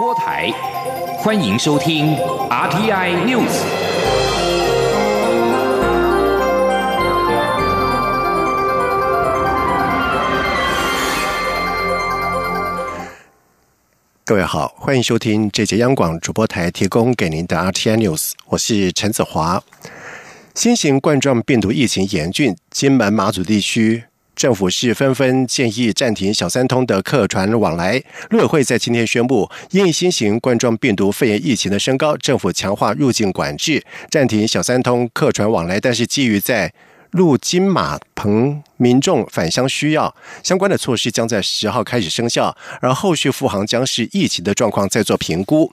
播台，欢迎收听 RTI News。各位好，欢迎收听这节央广主播台提供给您的 RTI News，我是陈子华。新型冠状病毒疫情严峻，金门、马祖地区。政府是纷纷建议暂停小三通的客船往来。陆委会在今天宣布，因新型冠状病毒肺炎疫情的升高，政府强化入境管制，暂停小三通客船往来。但是基于在陆金马棚。民众返乡需要相关的措施将在十号开始生效，而后续复航将是疫情的状况再做评估。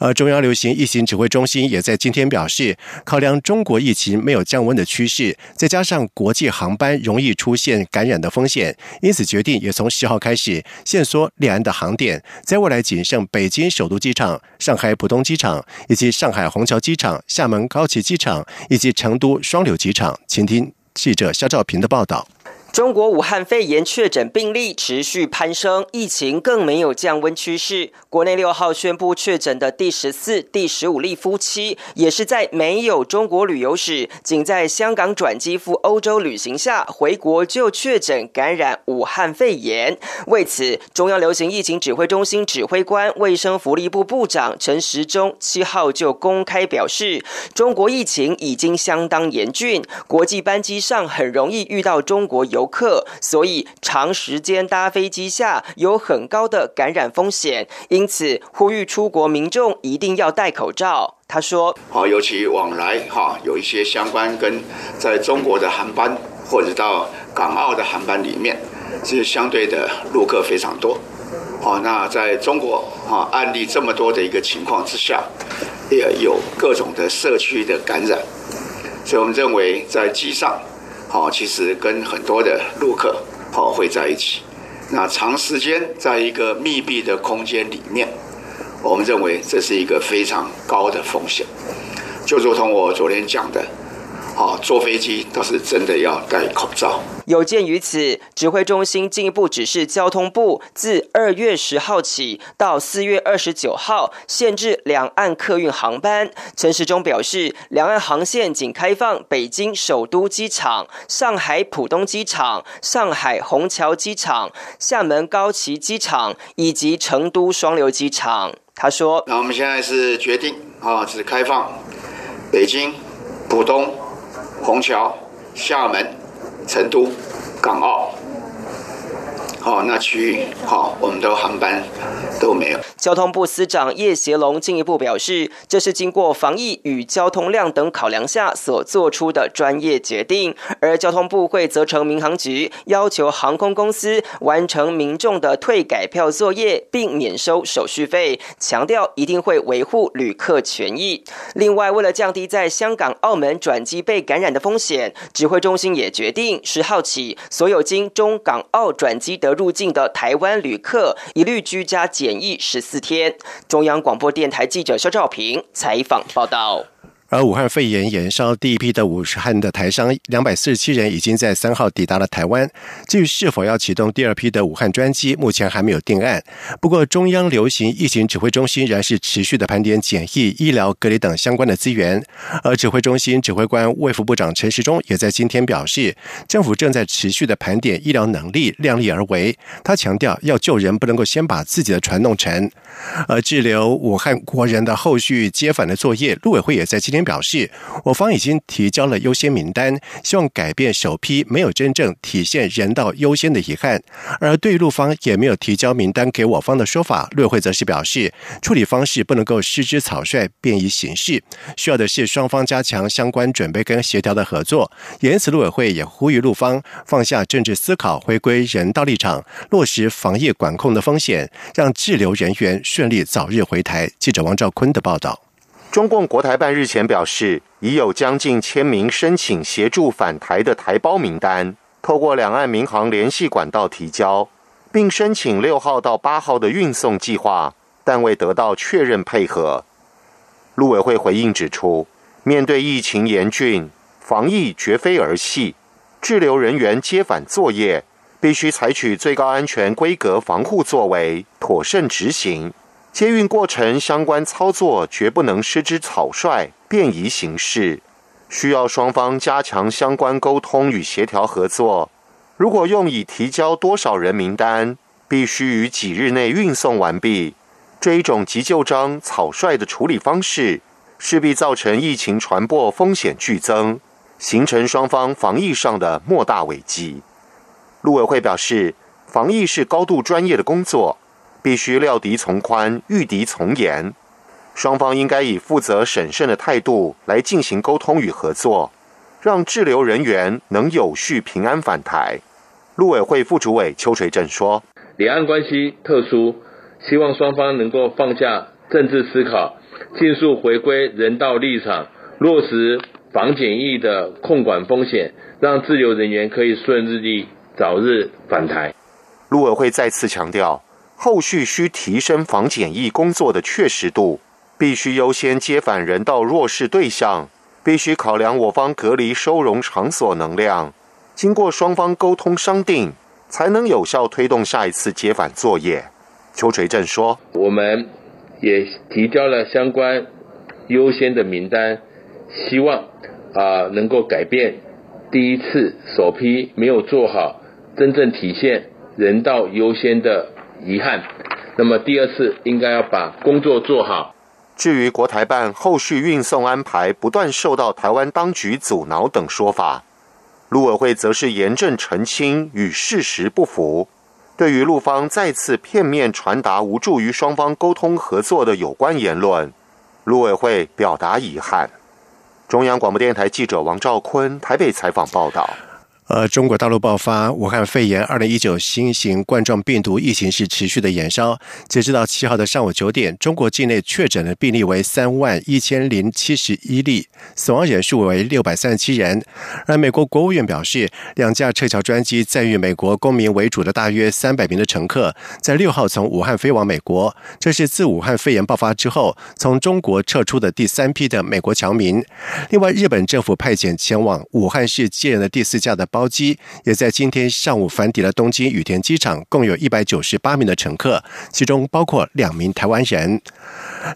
而中央流行疫情指挥中心也在今天表示，考量中国疫情没有降温的趋势，再加上国际航班容易出现感染的风险，因此决定也从十号开始限缩两岸的航点，在未来仅剩北京首都机场、上海浦东机场以及上海虹桥机场、厦门高崎机场以及成都双流机场。请听记者肖兆平的报道。中国武汉肺炎确诊病例持续攀升，疫情更没有降温趋势。国内六号宣布确诊的第十四、第十五例夫妻，也是在没有中国旅游史、仅在香港转机赴欧洲旅行下回国就确诊感染武汉肺炎。为此，中央流行疫情指挥中心指挥官、卫生福利部部长陈时中七号就公开表示，中国疫情已经相当严峻，国际班机上很容易遇到中国游。客，所以长时间搭飞机下有很高的感染风险，因此呼吁出国民众一定要戴口罩。他说：“好，尤其往来哈有一些相关跟在中国的航班或者到港澳的航班里面，是相对的路客非常多。好，那在中国哈案例这么多的一个情况之下，也有各种的社区的感染，所以我们认为在机上。”啊，其实跟很多的陆客好会在一起。那长时间在一个密闭的空间里面，我们认为这是一个非常高的风险。就如同我昨天讲的。好，坐飞机倒是真的要戴口罩。有鉴于此，指挥中心进一步指示交通部，自二月十号起到四月二十九号，限制两岸客运航班。陈时中表示，两岸航线仅开放北京首都机场、上海浦东机场、上海虹桥机场、厦门高崎机场以及成都双流机场。他说：“那我们现在是决定啊，只开放北京、浦东。”虹桥、厦门、成都、港澳。哦，那区域好，我们的航班都没有。交通部司长叶协龙进一步表示，这是经过防疫与交通量等考量下所做出的专业决定，而交通部会责成民航局要求航空公司完成民众的退改票作业，并免收手续费，强调一定会维护旅客权益。另外，为了降低在香港、澳门转机被感染的风险，指挥中心也决定十号起，所有经中港澳转机的入境的台湾旅客一律居家检疫十四天。中央广播电台记者肖兆平采访报道。而武汉肺炎延烧，第一批的武汉的台商两百四十七人已经在三号抵达了台湾。至于是否要启动第二批的武汉专机，目前还没有定案。不过，中央流行疫情指挥中心仍然是持续的盘点检疫、医疗隔离等相关的资源。而指挥中心指挥官卫副部长陈时中也在今天表示，政府正在持续的盘点医疗能力，量力而为。他强调，要救人不能够先把自己的船弄沉。而滞留武汉国人的后续接返的作业，陆委会也在今天。表示，我方已经提交了优先名单，希望改变首批没有真正体现人道优先的遗憾。而对陆方也没有提交名单给我方的说法，陆委会则是表示，处理方式不能够失之草率，便于形式，需要的是双方加强相关准备跟协调的合作。因此，陆委会也呼吁陆方放下政治思考，回归人道立场，落实防疫管控的风险，让滞留人员顺利早日回台。记者王兆坤的报道。中共国台办日前表示，已有将近千名申请协助返台的台胞名单，透过两岸民航联系管道提交，并申请六号到八号的运送计划，但未得到确认配合。陆委会回应指出，面对疫情严峻，防疫绝非儿戏，滞留人员接返作业必须采取最高安全规格防护作为，妥善执行。接运过程相关操作绝不能失之草率、便宜行事，需要双方加强相关沟通与协调合作。如果用以提交多少人名单，必须于几日内运送完毕，这一种急救章草率的处理方式，势必造成疫情传播风险剧增，形成双方防疫上的莫大危机。陆委会表示，防疫是高度专业的工作，必须料敌从宽，御敌从严，双方应该以负责审慎的态度来进行沟通与合作。让滞留人员能有序平安返台。陆委会副主委邱垂正说：“两岸关系特殊，希望双方能够放下政治思考，尽速回归人道立场，落实防检疫的控管风险，让滞留人员可以顺利早日返台。”陆委会再次强调，后续需提升防检疫工作的确实度，必须优先接返人道弱势对象。必须考量我方隔离收容场所能量，经过双方沟通商定，才能有效推动下一次接返作业。邱垂正说：“我们也提交了相关优先的名单，希望啊能够改变第一次首批没有做好，真正体现人道优先的遗憾。那么第二次应该要把工作做好。”至于国台办后续运送安排不断受到台湾当局阻挠等说法，陆委会则是严正澄清与事实不符。对于陆方再次片面传达无助于双方沟通合作的有关言论，陆委会表达遗憾。中央广播电台记者王兆坤台北采访报道。呃，中国大陆爆发武汉肺炎二零一九新型冠状病毒疫情是持续的延烧。截止到七号的上午九点，中国境内确诊的病例为三万一千零七十一例，死亡人数为六百三十七人。而美国国务院表示，两架撤侨专机载运美国公民为主的大约三百名的乘客，在六号从武汉飞往美国。这是自武汉肺炎爆发之后，从中国撤出的第三批的美国侨民。另外，日本政府派遣前往武汉市接人的第四架的。包机也在今天上午返抵了东京羽田机场，共有一百九十八名的乘客，其中包括两名台湾人。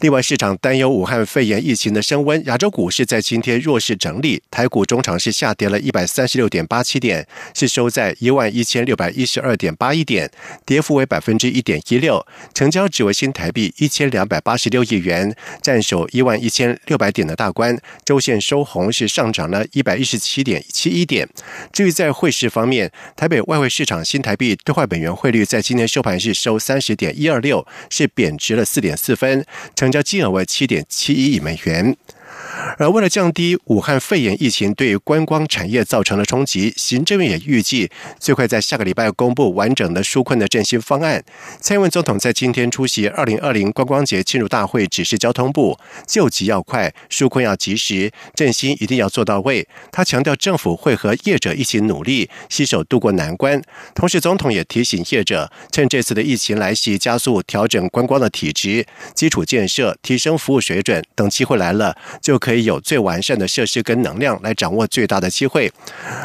另外，市场担忧武汉肺炎疫情的升温，亚洲股市在今天弱势整理，台股中场是下跌了一百三十六点八七点，是收在一万一千六百一十二点八一点，跌幅为百分之一点一六，成交只为新台币一千两百八十六亿元，占守一万一千六百点的大关，周线收红是上涨了一百一十七点七一点。至于在汇市方面，台北外汇市场新台币兑换本元汇率在今天收盘是收三十点一二六，是贬值了四点四分。成交金额为七点七一亿美元。而为了降低武汉肺炎疫情对观光产业造成的冲击，行政院也预计最快在下个礼拜公布完整的纾困的振兴方案。蔡英文总统在今天出席二零二零观光节庆祝大会，指示交通部救急要快，纾困要及时，振兴一定要做到位。他强调政府会和业者一起努力，携手渡过难关。同时，总统也提醒业者，趁这次的疫情来袭，加速调整观光的体质、基础建设，提升服务水准。等机会来了，就可以有最完善的设施跟能量来掌握最大的机会。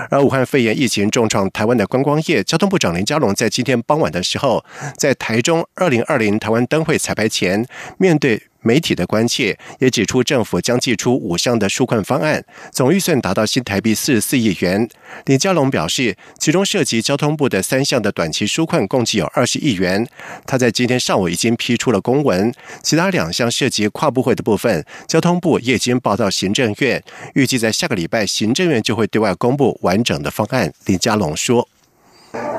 而武汉肺炎疫情重创台湾的观光业，交通部长林佳龙在今天傍晚的时候，在台中二零二零台湾灯会彩排前，面对。媒体的关切也指出，政府将寄出五项的纾困方案，总预算达到新台币四十四亿元。李佳龙表示，其中涉及交通部的三项的短期纾困，共计有二十亿元。他在今天上午已经批出了公文，其他两项涉及跨部会的部分，交通部也已经报到行政院，预计在下个礼拜，行政院就会对外公布完整的方案。李佳龙说。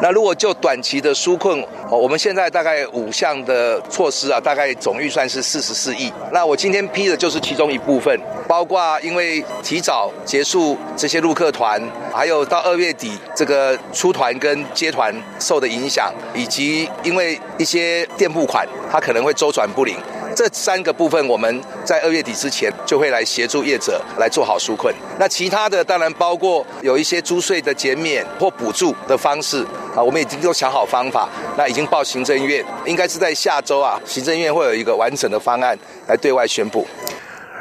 那如果就短期的纾困，我们现在大概五项的措施啊，大概总预算是四十四亿。那我今天批的就是其中一部分，包括因为提早结束这些入客团，还有到二月底这个出团跟接团受的影响，以及因为一些店铺款它可能会周转不灵。这三个部分，我们在二月底之前就会来协助业者来做好纾困。那其他的当然包括有一些租税的减免或补助的方式啊，我们已经都想好方法，那已经报行政院，应该是在下周啊，行政院会有一个完整的方案来对外宣布。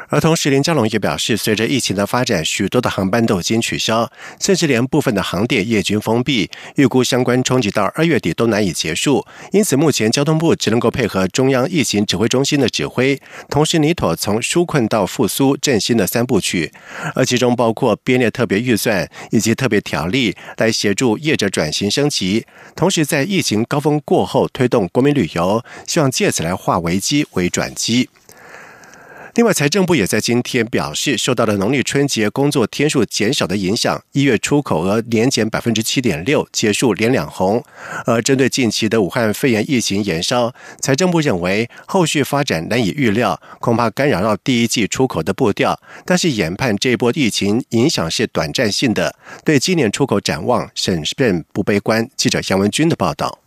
而同时，林佳龙也表示，随着疫情的发展，许多的航班都已经取消，甚至连部分的航点也均封闭，预估相关冲击到二月底都难以结束。因此，目前交通部只能够配合中央疫情指挥中心的指挥，同时拟妥从纾困到复苏振兴的三部曲，而其中包括编列特别预算以及特别条例来协助业者转型升级，同时在疫情高峰过后推动国民旅游，希望借此来化危机为转机。另外，财政部也在今天表示，受到了农历春节工作天数减少的影响，一月出口额年减百分之七点六，结束连两红。而针对近期的武汉肺炎疫情延烧，财政部认为后续发展难以预料，恐怕干扰到第一季出口的步调。但是研判这波疫情影响是短暂性的，对今年出口展望审慎不悲观。记者杨文军的报道。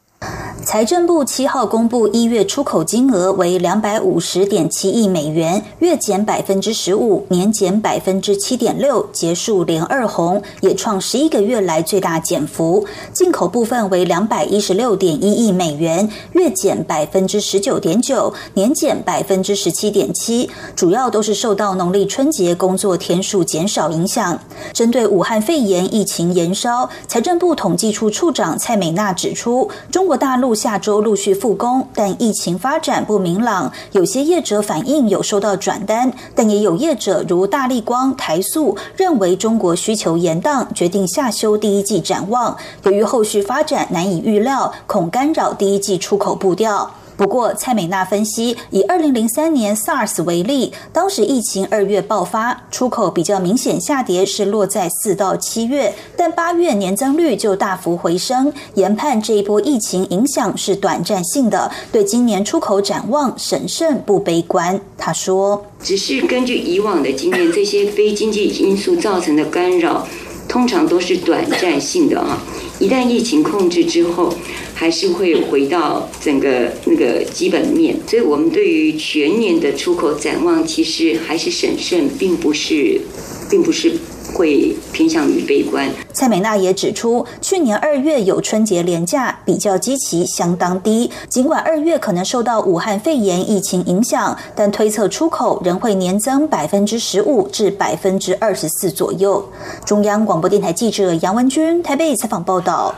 财政部七号公布一月出口金额为两百五十点七亿美元，月减百分之十五，年减百分之七点六，结束连二红，也创十一个月来最大减幅。进口部分为两百一十六点一亿美元，月减百分之十九点九，年减百分之十七点七，主要都是受到农历春节工作天数减少影响。针对武汉肺炎疫情延烧，财政部统计处处长蔡美娜指出，中国大陆下周陆续复工，但疫情发展不明朗。有些业者反映有收到转单，但也有业者如大力光、台塑认为中国需求延宕，决定下修第一季展望。由于后续发展难以预料，恐干扰第一季出口步调。不过，蔡美娜分析，以二零零三年 SARS 为例，当时疫情二月爆发，出口比较明显下跌，是落在四到七月，但八月年增率就大幅回升。研判这一波疫情影响是短暂性的，对今年出口展望审慎不悲观。他说：“只是根据以往的经验，这些非经济因素造成的干扰，通常都是短暂性的啊。一旦疫情控制之后。”还是会回到整个那个基本面，所以我们对于全年的出口展望，其实还是审慎，并不是，并不是会偏向于悲观。蔡美娜也指出，去年二月有春节连假，比较基期相当低。尽管二月可能受到武汉肺炎疫情影响，但推测出口仍会年增百分之十五至百分之二十四左右。中央广播电台记者杨文君台北采访报道。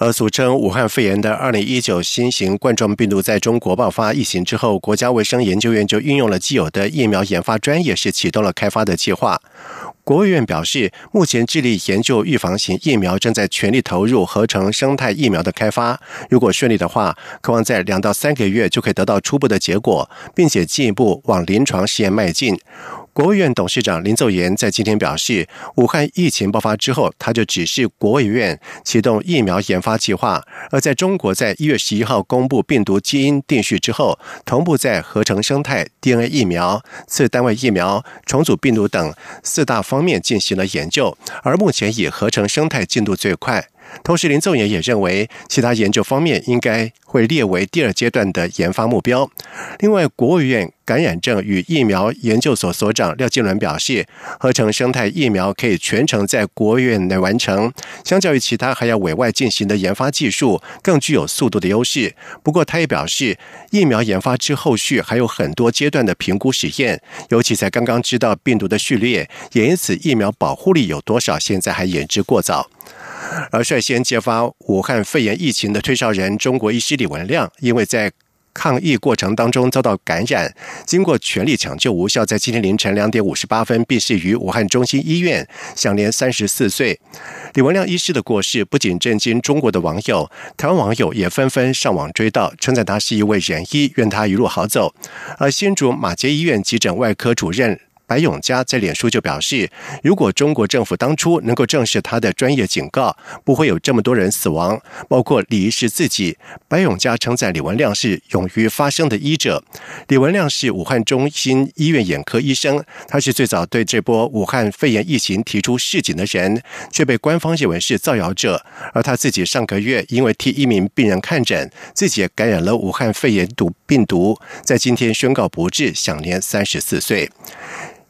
而俗称武汉肺炎的二零一九新型冠状病毒在中国爆发疫情之后，国家卫生研究院就运用了既有的疫苗研发专业，是启动了开发的计划。国务院表示，目前致力研究预防型疫苗，正在全力投入合成生态疫苗的开发。如果顺利的话，渴望在两到三个月就可以得到初步的结果，并且进一步往临床试验迈进。国务院董事长林奏言在今天表示，武汉疫情爆发之后，他就指示国务院启动疫苗研发计划。而在中国在一月十一号公布病毒基因定序之后，同步在合成生态、DNA 疫苗、次单位疫苗、重组病毒等四大方面进行了研究。而目前以合成生态进度最快。同时，林奏言也认为，其他研究方面应该会列为第二阶段的研发目标。另外，国务院感染症与疫苗研究所所长廖金伦表示，合成生态疫苗可以全程在国务院内完成，相较于其他还要委外进行的研发技术，更具有速度的优势。不过，他也表示，疫苗研发之后续还有很多阶段的评估实验，尤其才刚刚知道病毒的序列，也因此疫苗保护力有多少，现在还言之过早。而率先揭发武汉肺炎疫情的推销人中国医师李文亮，因为在抗疫过程当中遭到感染，经过全力抢救无效，在今天凌晨两点五十八分病逝于武汉中心医院，享年三十四岁。李文亮医师的过世不仅震惊中国的网友，台湾网友也纷纷上网追悼，称赞他是一位仁医，愿他一路好走。而新竹马街医院急诊外科主任。白永嘉在脸书就表示，如果中国政府当初能够正视他的专业警告，不会有这么多人死亡，包括李医师自己。白永嘉称赞李文亮是勇于发声的医者。李文亮是武汉中心医院眼科医生，他是最早对这波武汉肺炎疫情提出示警的人，却被官方认为是造谣者。而他自己上个月因为替一名病人看诊，自己也感染了武汉肺炎毒病毒，在今天宣告不治，享年三十四岁。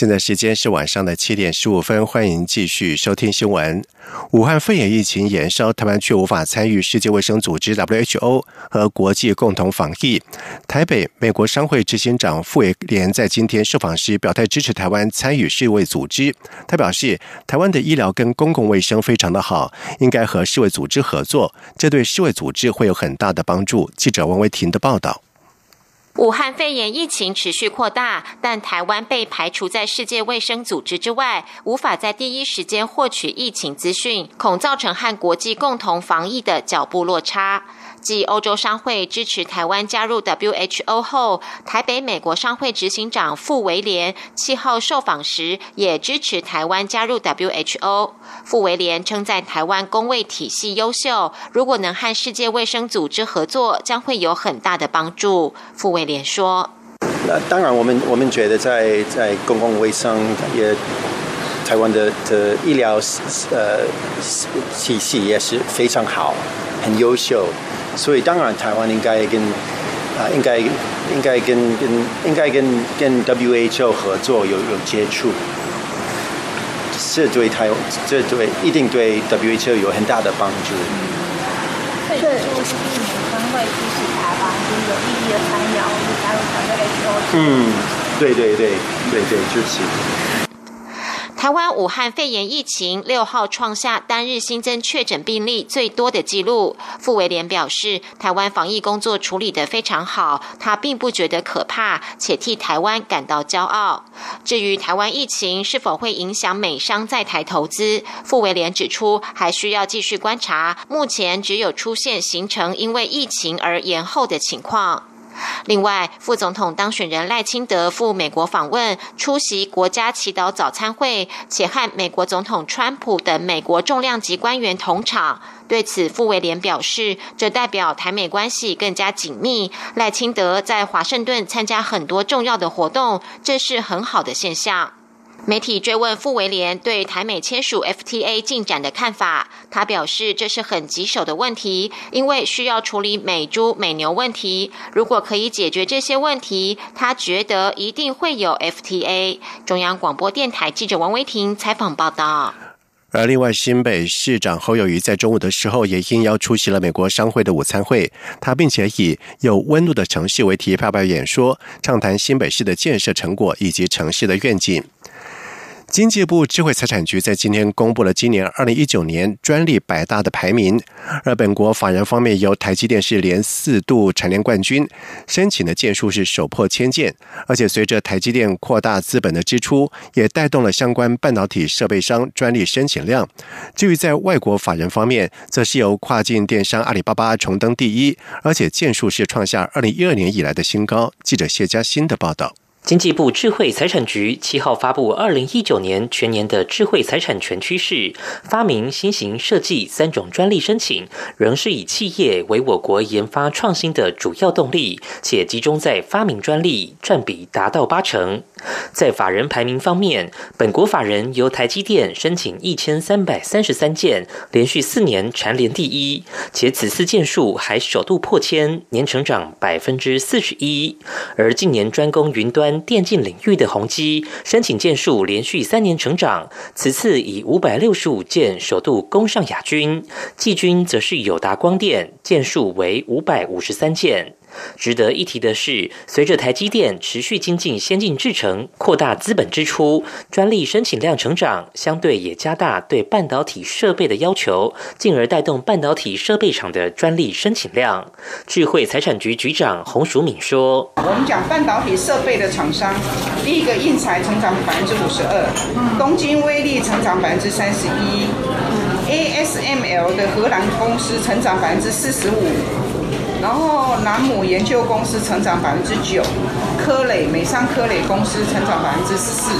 现在时间是晚上的七点十五分，欢迎继续收听新闻。武汉肺炎疫情延烧，台湾却无法参与世界卫生组织 （WHO） 和国际共同防疫。台北美国商会执行长傅伟廉在今天受访时表态支持台湾参与世卫组织。他表示，台湾的医疗跟公共卫生非常的好，应该和世卫组织合作，这对世卫组织会有很大的帮助。记者王维婷的报道。武汉肺炎疫情持续扩大，但台湾被排除在世界卫生组织之外，无法在第一时间获取疫情资讯，恐造成和国际共同防疫的脚步落差。继欧洲商会支持台湾加入 WHO 后，台北美国商会执行长傅维廉七号受访时也支持台湾加入 WHO。傅维廉称，在台湾工卫体系优秀，如果能和世界卫生组织合作，将会有很大的帮助。傅维廉说：“那当然，我们我们觉得在在公共卫生也台湾的的医疗呃体系也是非常好，很优秀。”所以当然，台湾应该跟啊，应该应该跟跟应该跟跟 WHO 合作，有有接触，这对台这对一定对 WHO 有很大的帮助。所以就是你们商会支持台湾，就是有意义的参与，加入 WHO。嗯，对对对对对，支持。台湾武汉肺炎疫情六号创下单日新增确诊病例最多的纪录。傅维廉表示，台湾防疫工作处理得非常好，他并不觉得可怕，且替台湾感到骄傲。至于台湾疫情是否会影响美商在台投资，傅维廉指出，还需要继续观察。目前只有出现形成因为疫情而延后的情况。另外，副总统当选人赖清德赴美国访问，出席国家祈祷早餐会，且和美国总统川普等美国重量级官员同场。对此，傅维廉表示，这代表台美关系更加紧密。赖清德在华盛顿参加很多重要的活动，这是很好的现象。媒体追问傅维廉对台美签署 FTA 进展的看法，他表示这是很棘手的问题，因为需要处理美猪美牛问题。如果可以解决这些问题，他觉得一定会有 FTA。中央广播电台记者王维婷采访报道。而另外，新北市长侯友谊在中午的时候也应邀出席了美国商会的午餐会，他并且以“有温度的城市”为题发表演说，畅谈新北市的建设成果以及城市的愿景。经济部智慧财产局在今天公布了今年二零一九年专利百大的排名，而本国法人方面由台积电是连四度蝉联冠军，申请的件数是首破千件，而且随着台积电扩大资本的支出，也带动了相关半导体设备商专利申请量。至于在外国法人方面，则是由跨境电商阿里巴巴重登第一，而且件数是创下二零一二年以来的新高。记者谢佳欣的报道。经济部智慧财产局七号发布二零一九年全年的智慧财产权趋势，发明新型设计三种专利申请，仍是以企业为我国研发创新的主要动力，且集中在发明专利，占比达到八成。在法人排名方面，本国法人由台积电申请一千三百三十三件，连续四年蝉联第一，且此次件数还首度破千，年成长百分之四十一。而近年专攻云端电竞领域的宏基，申请件数连续三年成长，此次以五百六十五件首度攻上亚军。季军则是友达光电，件数为五百五十三件。值得一提的是，随着台积电持续精进先进制程、扩大资本支出，专利申请量成长，相对也加大对半导体设备的要求，进而带动半导体设备厂的专利申请量。智慧财产局局长洪淑敏说：“我们讲半导体设备的厂商，第一个印材成长百分之五十二，东京威力成长百分之三十一，ASML 的荷兰公司成长百分之四十五。”然后南姆研究公司成长百分之九，科磊美商科磊公司成长百分之四，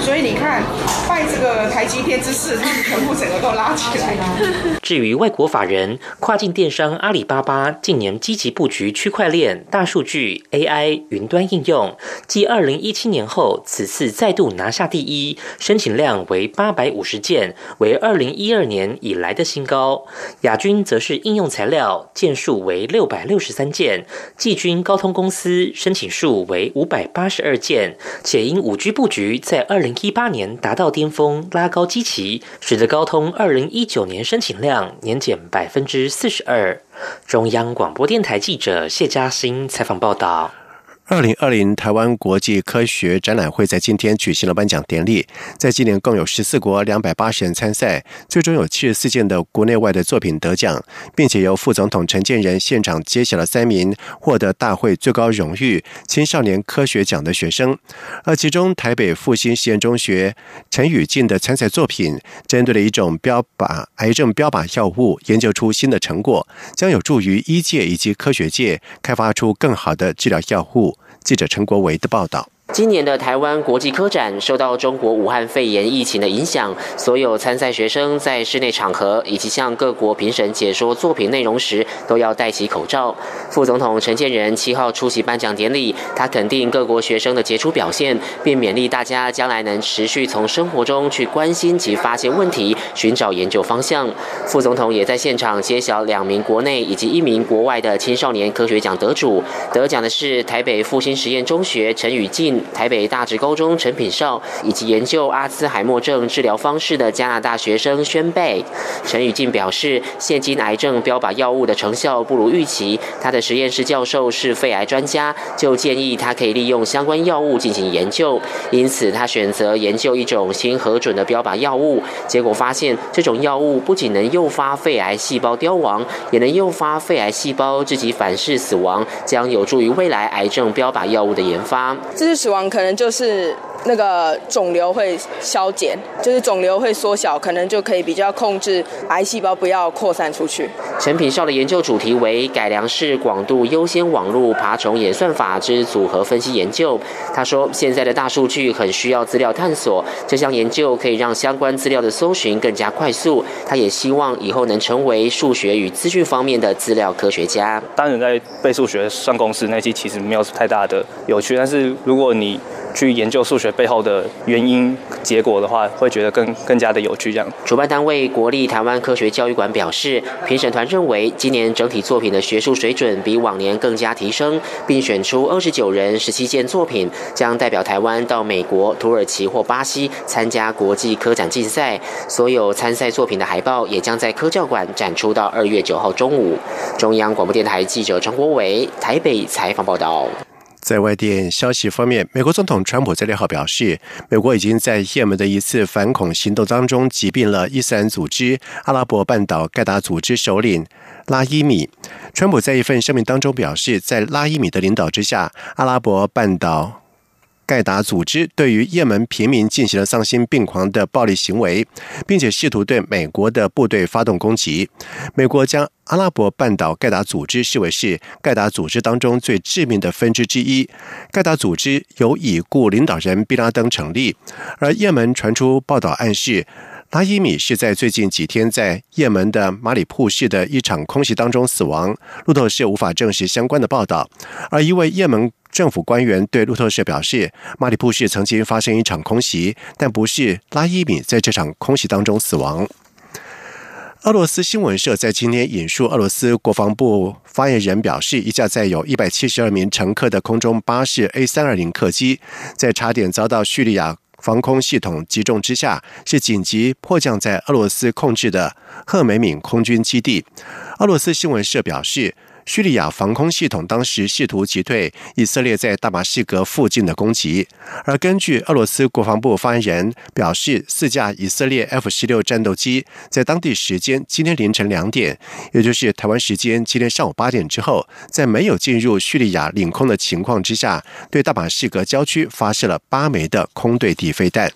所以你看，拜这个台积电之势，他们全部整个都拉起来了。至于外国法人，跨境电商阿里巴巴近年积极布局区块链、大数据、AI、云端应用，继二零一七年后，此次再度拿下第一，申请量为八百五十件，为二零一二年以来的新高。亚军则是应用材料，件数为六百百六十三件，季军高通公司申请数为五百八十二件，且因五 G 布局在二零一八年达到巅峰，拉高基期，使得高通二零一九年申请量年减百分之四十二。中央广播电台记者谢嘉欣采访报道。二零二零台湾国际科学展览会在今天举行了颁奖典礼。在今年共有十四国两百八十人参赛，最终有七十四件的国内外的作品得奖，并且由副总统陈建仁现场揭晓了三名获得大会最高荣誉青少年科学奖的学生。而其中台北复兴实验中学陈宇进的参赛作品，针对了一种标靶癌症标靶药物，研究出新的成果，将有助于医界以及科学界开发出更好的治疗药物。记者陈国维的报道。今年的台湾国际科展受到中国武汉肺炎疫情的影响，所有参赛学生在室内场合以及向各国评审解说作品内容时，都要戴起口罩。副总统陈建仁七号出席颁奖典礼，他肯定各国学生的杰出表现，并勉励大家将来能持续从生活中去关心及发现问题，寻找研究方向。副总统也在现场揭晓两名国内以及一名国外的青少年科学奖得主，得奖的是台北复兴实验中学陈宇进。台北大直高中陈品少以及研究阿兹海默症治疗方式的加拿大学生宣贝，陈宇进表示，现今癌症标靶药物的成效不如预期。他的实验室教授是肺癌专家，就建议他可以利用相关药物进行研究。因此，他选择研究一种新核准的标靶药物。结果发现，这种药物不仅能诱发肺癌细胞凋亡，也能诱发肺癌细胞自己反噬死亡，将有助于未来癌症标靶药物的研发。这是。死亡可能就是那个肿瘤会消减，就是肿瘤会缩小，可能就可以比较控制癌细胞不要扩散出去。陈品少的研究主题为改良式广度优先网络爬虫演算法之组合分析研究。他说，现在的大数据很需要资料探索，这项研究可以让相关资料的搜寻更加快速。他也希望以后能成为数学与资讯方面的资料科学家。当然在背数学算公式那些其实没有太大的有趣，但是如果你去研究数学背后的原因结果的话，会觉得更更加的有趣。这样，主办单位国立台湾科学教育馆表示，评审团认为今年整体作品的学术水准比往年更加提升，并选出二十九人十七件作品，将代表台湾到美国、土耳其或巴西参加国际科展竞赛。所有参赛作品的海报也将在科教馆展出到二月九号中午。中央广播电台记者张国伟台北采访报道。在外电消息方面，美国总统川普在六号表示，美国已经在也门的一次反恐行动当中击毙了伊斯兰组织阿拉伯半岛盖达组织首领拉伊米。川普在一份声明当中表示，在拉伊米的领导之下，阿拉伯半岛。盖达组织对于也门平民进行了丧心病狂的暴力行为，并且试图对美国的部队发动攻击。美国将阿拉伯半岛盖达组织视为是盖达组织当中最致命的分支之一。盖达组织由已故领导人毕拉登成立，而也门传出报道暗示。拉伊米是在最近几天在也门的马里铺市的一场空袭当中死亡。路透社无法证实相关的报道，而一位也门政府官员对路透社表示，马里铺市曾经发生一场空袭，但不是拉伊米在这场空袭当中死亡。俄罗斯新闻社在今天引述俄罗斯国防部发言人表示，一架载有一百七十二名乘客的空中巴士 A 三二零客机，在差点遭到叙利亚。防空系统击中之下，是紧急迫降在俄罗斯控制的赫梅敏空军基地。俄罗斯新闻社表示。叙利亚防空系统当时试图击退以色列在大马士革附近的攻击，而根据俄罗斯国防部发言人表示，四架以色列 F 十六战斗机在当地时间今天凌晨两点，也就是台湾时间今天上午八点之后，在没有进入叙利亚领空的情况之下，对大马士革郊区发射了八枚的空对地飞弹。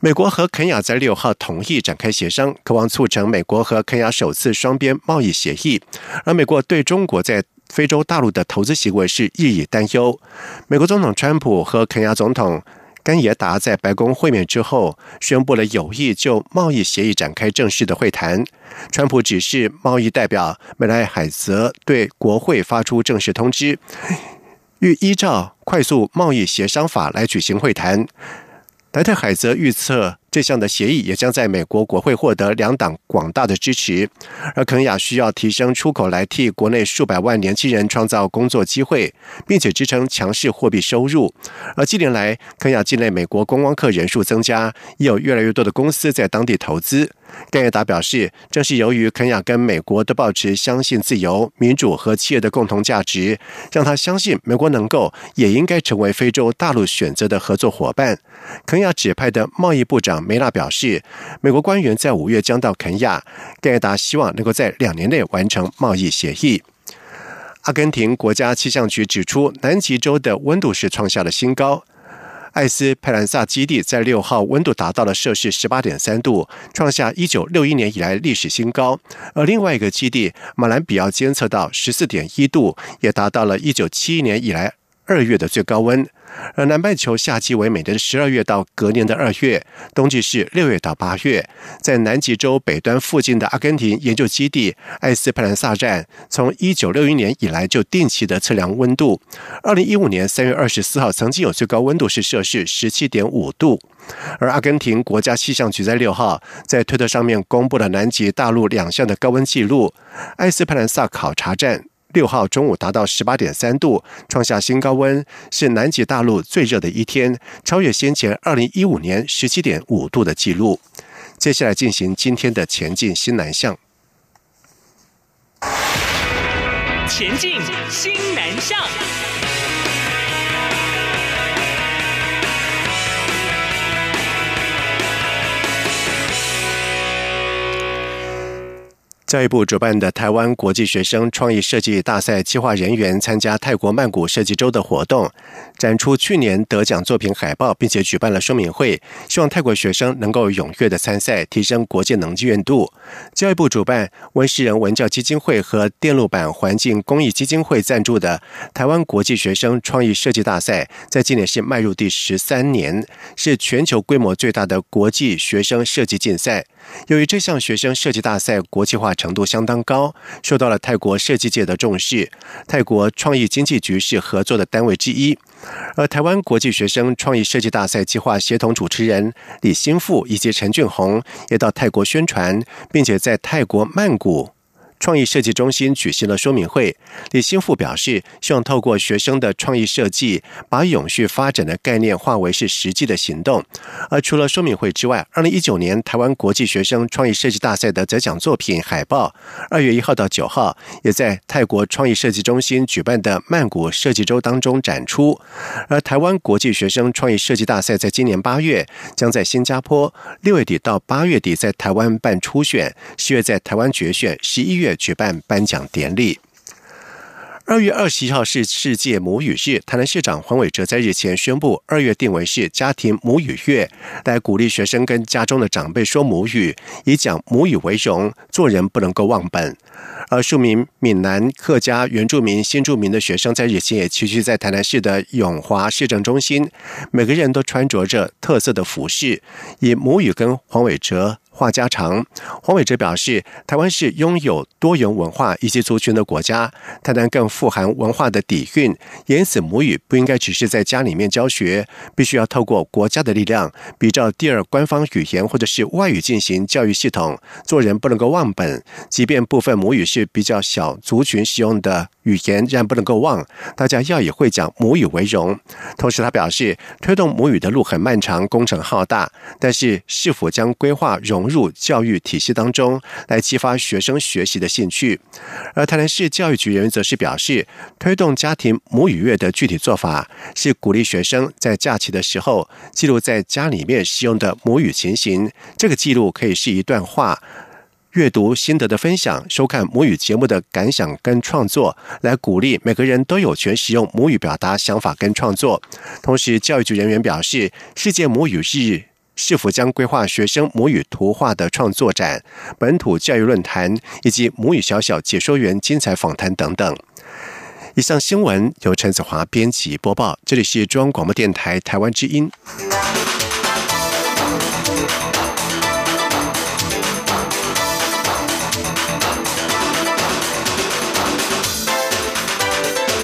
美国和肯亚在六号同意展开协商，渴望促成美国和肯亚首次双边贸易协议。而美国对中国在非洲大陆的投资行为是日益担忧。美国总统川普和肯亚总统甘耶达在白宫会面之后，宣布了有意就贸易协议展开正式的会谈。川普指示贸易代表梅莱海泽对国会发出正式通知，欲依照快速贸易协商法来举行会谈。莱特海则预测。这项的协议也将在美国国会获得两党广大的支持，而肯亚需要提升出口来替国内数百万年轻人创造工作机会，并且支撑强势货币收入。而近年来，肯亚境内美国观光客人数增加，也有越来越多的公司在当地投资。盖耶达表示，正是由于肯亚跟美国都保持相信自由、民主和企业的共同价值，让他相信美国能够也应该成为非洲大陆选择的合作伙伴。肯亚指派的贸易部长。梅纳表示，美国官员在五月将到肯亚，盖耶达希望能够在两年内完成贸易协议。阿根廷国家气象局指出，南极洲的温度是创下了新高。艾斯佩兰萨基地在六号温度达到了摄氏十八点三度，创下一九六一年以来历史新高。而另外一个基地马兰比奥监测到十四点一度，也达到了一九七一年以来二月的最高温。而南半球夏季为每年十二月到隔年的二月，冬季是六月到八月。在南极洲北端附近的阿根廷研究基地艾斯佩兰萨站，从一九六一年以来就定期的测量温度。二零一五年三月二十四号，曾经有最高温度是摄氏十七点五度。而阿根廷国家气象局在六号在推特上面公布了南极大陆两项的高温记录，艾斯佩兰萨考察站。六号中午达到十八点三度，创下新高温，是南极大陆最热的一天，超越先前二零一五年十七点五度的记录。接下来进行今天的前进新南向。前进新南向。教育部主办的台湾国际学生创意设计大赛计划人员参加泰国曼谷设计周的活动，展出去年得奖作品海报，并且举办了说明会，希望泰国学生能够踊跃的参赛，提升国际能见度。教育部主办温世仁文教基金会和电路板环境公益基金会赞助的台湾国际学生创意设计大赛，在今年是迈入第十三年，是全球规模最大的国际学生设计竞赛。由于这项学生设计大赛国际化程度相当高，受到了泰国设计界的重视。泰国创意经济局是合作的单位之一，而台湾国际学生创意设计大赛计划协同主持人李新富以及陈俊宏也到泰国宣传，并且在泰国曼谷。创意设计中心举行了说明会，李新富表示，希望透过学生的创意设计，把永续发展的概念化为是实际的行动。而除了说明会之外，二零一九年台湾国际学生创意设计大赛的得奖作品海报，二月一号到九号也在泰国创意设计中心举办的曼谷设计周当中展出。而台湾国际学生创意设计大赛在今年八月将在新加坡，六月底到八月底在台湾办初选，十月在台湾决选，十一月。月举办颁奖典礼。二月二十一号是世界母语日，台南市长黄伟哲在日前宣布，二月定为是家庭母语月，来鼓励学生跟家中的长辈说母语，以讲母语为荣，做人不能够忘本。而数名闽南客家原住民、新住民的学生在日前也齐聚在台南市的永华市政中心，每个人都穿着着特色的服饰，以母语跟黄伟哲。话家常，黄伟哲表示，台湾是拥有多元文化以及族群的国家，台南更富含文化的底蕴，因此母语不应该只是在家里面教学，必须要透过国家的力量，比照第二官方语言或者是外语进行教育系统。做人不能够忘本，即便部分母语是比较小族群使用的语言，仍然不能够忘。大家要以会讲母语为荣。同时，他表示，推动母语的路很漫长，工程浩大，但是是否将规划融。融入教育体系当中，来激发学生学习的兴趣。而台南市教育局人员则是表示，推动家庭母语月的具体做法是鼓励学生在假期的时候记录在家里面使用的母语情形。这个记录可以是一段话、阅读心得的分享、收看母语节目的感想跟创作，来鼓励每个人都有权使用母语表达想法跟创作。同时，教育局人员表示，世界母语日。是否将规划学生母语图画的创作展、本土教育论坛以及母语小小解说员精彩访谈等等？以上新闻由陈子华编辑播报，这里是中央广播电台台湾之音。